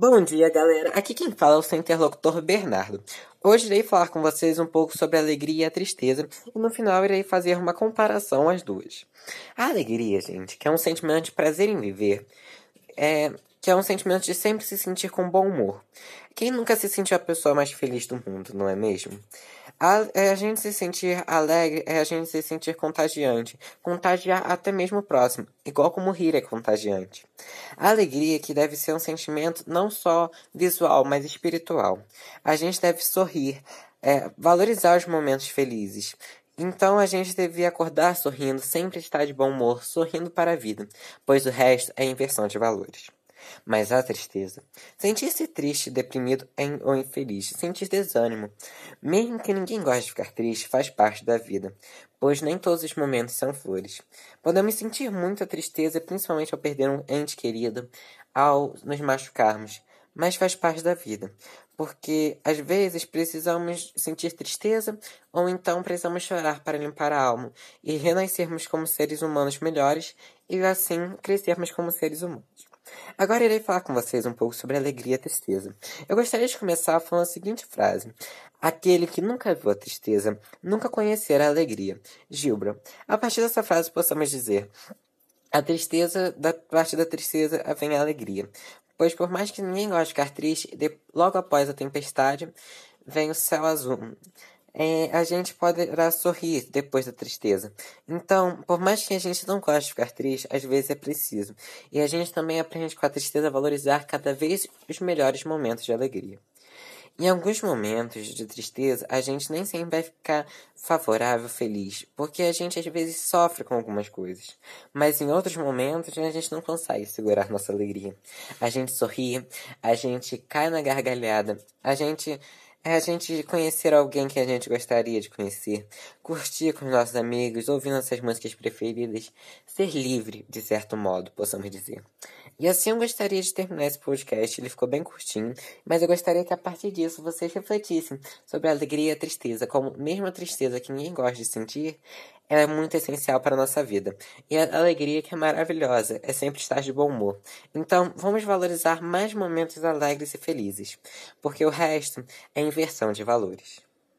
Bom dia, galera. Aqui quem fala é o seu interlocutor Bernardo. Hoje irei falar com vocês um pouco sobre a alegria e a tristeza e no final irei fazer uma comparação às duas. A alegria, gente, que é um sentimento de prazer em viver, é que é um sentimento de sempre se sentir com bom humor. Quem nunca se sentiu a pessoa mais feliz do mundo, não é mesmo? A, é a gente se sentir alegre é a gente se sentir contagiante, contagiar até mesmo o próximo, igual como rir é contagiante. A alegria que deve ser um sentimento não só visual, mas espiritual. A gente deve sorrir, é, valorizar os momentos felizes, então a gente devia acordar sorrindo, sempre estar de bom humor, sorrindo para a vida, pois o resto é inversão de valores. Mas a tristeza. Sentir-se triste, deprimido ou infeliz, sentir desânimo. Mesmo que ninguém goste de ficar triste, faz parte da vida, pois nem todos os momentos são flores. Podemos sentir muita tristeza, principalmente ao perder um ente querido, ao nos machucarmos, mas faz parte da vida. Porque às vezes precisamos sentir tristeza ou então precisamos chorar para limpar a alma e renascermos como seres humanos melhores e assim crescermos como seres humanos. Agora irei falar com vocês um pouco sobre alegria e tristeza. Eu gostaria de começar falando a seguinte frase: Aquele que nunca viu a tristeza, nunca conhecerá a alegria. Gilbra. A partir dessa frase possamos dizer: a tristeza, da parte da tristeza vem a alegria. Pois por mais que ninguém goste de ficar triste, logo após a tempestade, vem o céu azul é, a gente poderá sorrir depois da tristeza. Então, por mais que a gente não goste de ficar triste, às vezes é preciso. E a gente também aprende com a tristeza a valorizar cada vez os melhores momentos de alegria. Em alguns momentos de tristeza, a gente nem sempre vai ficar favorável, feliz, porque a gente às vezes sofre com algumas coisas. Mas em outros momentos, a gente não consegue segurar nossa alegria. A gente sorri, a gente cai na gargalhada, a gente é a gente conhecer alguém que a gente gostaria de conhecer, curtir com os nossos amigos, ouvir nossas músicas preferidas, ser livre, de certo modo, possamos dizer. E assim eu gostaria de terminar esse podcast, ele ficou bem curtinho, mas eu gostaria que a partir disso vocês refletissem sobre a alegria e a tristeza, como mesmo a tristeza que ninguém gosta de sentir, ela é muito essencial para a nossa vida. E a alegria que é maravilhosa, é sempre estar de bom humor. Então, vamos valorizar mais momentos alegres e felizes, porque o resto é inversão de valores.